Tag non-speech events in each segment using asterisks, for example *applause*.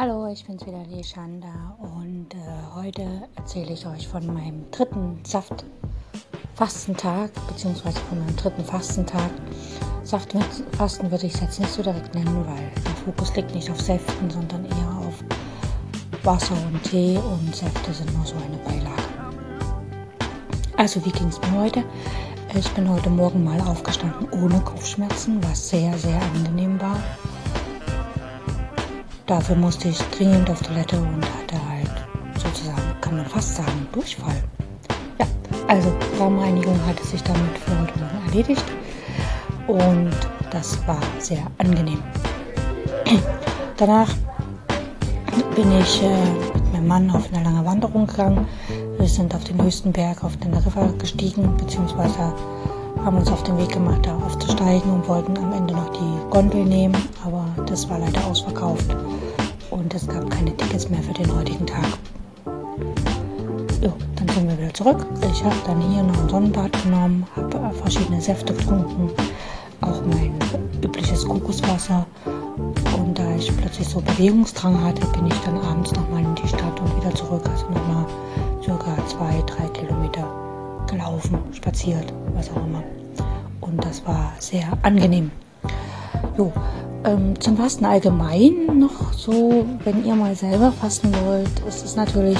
Hallo, ich bin's wieder, Leshanda, und äh, heute erzähle ich euch von meinem dritten Saftfastentag, beziehungsweise von meinem dritten Fastentag. Saftfasten würde ich es jetzt nicht so direkt nennen, weil der Fokus liegt nicht auf Säften, sondern eher auf Wasser und Tee und Säfte sind nur so eine Beilage. Also, wie ging es mir heute? Ich bin heute Morgen mal aufgestanden ohne Kopfschmerzen, was sehr, sehr angenehm war. Dafür musste ich dringend auf Toilette und hatte halt sozusagen, kann man fast sagen, Durchfall. Ja, also Raumreinigung hatte sich damit für heute Morgen erledigt und das war sehr angenehm. *clears throat* Danach bin ich äh, mit meinem Mann auf eine lange Wanderung gegangen. Wir sind auf den höchsten Berg auf den River gestiegen, beziehungsweise haben uns auf den Weg gemacht, da aufzusteigen und wollten am Ende noch die Gondel nehmen, aber das war leider ausverkauft und es gab keine Tickets mehr für den heutigen Tag. Jo, dann sind wir wieder zurück. Ich habe dann hier noch ein Sonnenbad genommen, habe verschiedene Säfte getrunken, auch mein übliches Kokoswasser. Und da ich plötzlich so Bewegungsdrang hatte, bin ich dann abends nochmal in die Stadt und wieder zurück. Also nochmal circa zwei, drei Kilometer gelaufen, spaziert, was auch immer. Und das war sehr angenehm. Jo, ähm, zum Fasten allgemein noch so, wenn ihr mal selber fasten wollt, ist es natürlich,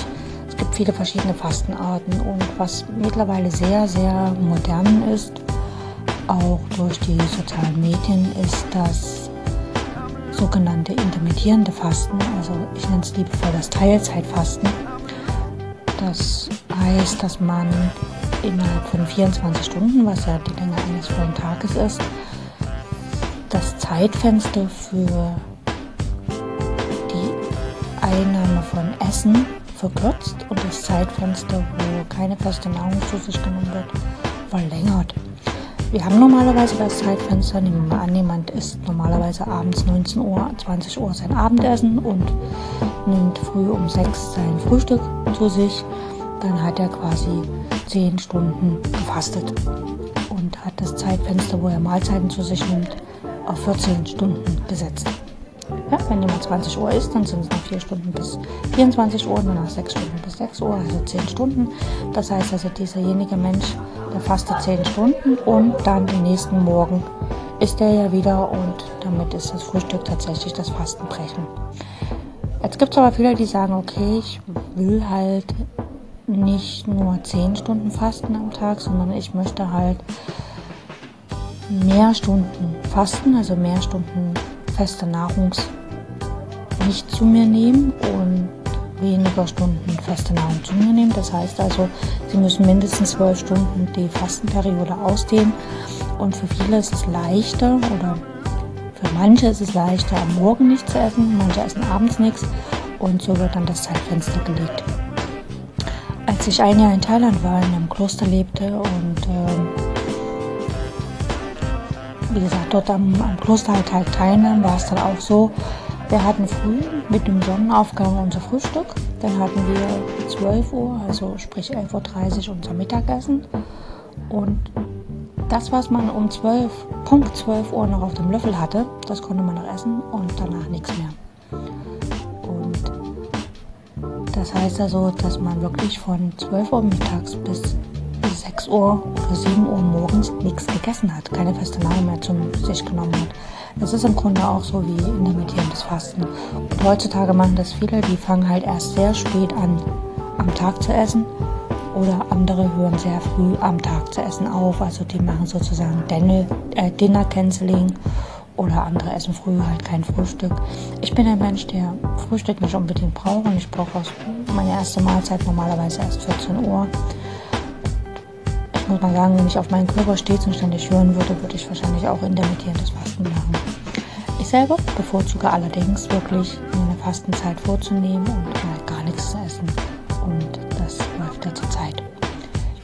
es gibt viele verschiedene Fastenarten und was mittlerweile sehr, sehr modern ist, auch durch die sozialen Medien, ist das sogenannte intermittierende Fasten, also ich nenne es liebevoll das Teilzeitfasten. Das heißt, dass man innerhalb von 24 Stunden, was ja die Länge eines vollen Tages ist, das Zeitfenster für die Einnahme von Essen verkürzt und das Zeitfenster, wo keine feste Nahrung zu sich genommen wird, verlängert. Wir haben normalerweise das Zeitfenster, nehmen wir mal an, jemand isst normalerweise abends 19 Uhr, 20 Uhr sein Abendessen und nimmt früh um 6 sein Frühstück zu sich, dann hat er quasi 10 Stunden gefastet und hat das Zeitfenster, wo er Mahlzeiten zu sich nimmt, auf 14 Stunden gesetzt. Ja, wenn jemand 20 Uhr ist, dann sind es noch 4 Stunden bis 24 Uhr, danach 6 Stunden bis 6 Uhr, also 10 Stunden. Das heißt also, dieserjenige Mensch, der fastet 10 Stunden und dann den nächsten Morgen ist er ja wieder und damit ist das Frühstück tatsächlich das Fastenbrechen. Jetzt gibt es aber viele, die sagen, okay, ich will halt nicht nur 10 Stunden fasten am Tag, sondern ich möchte halt mehr Stunden fasten, also mehr Stunden feste Nahrung nicht zu mir nehmen und weniger Stunden feste Nahrung zu mir nehmen. Das heißt also, Sie müssen mindestens zwölf Stunden die Fastenperiode ausdehnen. Und für viele ist es leichter oder für manche ist es leichter, am Morgen nichts zu essen, manche essen abends nichts und so wird dann das Zeitfenster gelegt. Als ich ein Jahr in Thailand war, in einem Kloster lebte und äh, wie gesagt, dort am, am Klosteralltag halt teilnehmen, war es dann auch so, wir hatten früh mit dem Sonnenaufgang unser Frühstück, dann hatten wir 12 Uhr, also sprich 11.30 Uhr unser Mittagessen. Und das, was man um 12, Punkt 12 Uhr noch auf dem Löffel hatte, das konnte man noch essen und danach nichts mehr. Und das heißt also, dass man wirklich von 12 Uhr mittags bis 6 Uhr oder 7 Uhr morgens nichts gegessen hat, keine feste Nahrung mehr zu sich genommen hat. Das ist im Grunde auch so wie intermittierendes Fasten. Und heutzutage machen das viele, die fangen halt erst sehr spät an, am Tag zu essen. Oder andere hören sehr früh am Tag zu essen auf. Also die machen sozusagen äh, Dinner Canceling oder andere essen früh halt kein Frühstück. Ich bin ein Mensch, der Frühstück nicht unbedingt braucht und ich brauche meine erste Mahlzeit normalerweise erst 14 Uhr muss man sagen, wenn ich auf meinen Körper stets und ständig hören würde, würde ich wahrscheinlich auch intermittierendes Fasten machen. Ich selber bevorzuge allerdings wirklich eine Fastenzeit vorzunehmen und mal gar nichts zu essen. Und das läuft ja zur Zeit.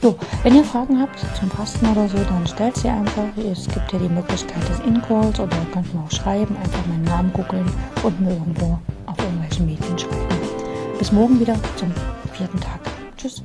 Jo, wenn ihr Fragen habt zum Fasten oder so, dann stellt sie einfach. Es gibt ja die Möglichkeit des In-Calls oder könnt mir auch schreiben, einfach meinen Namen googeln und mir irgendwo auf irgendwelchen Medien schreiben. Bis morgen wieder zum vierten Tag. Tschüss.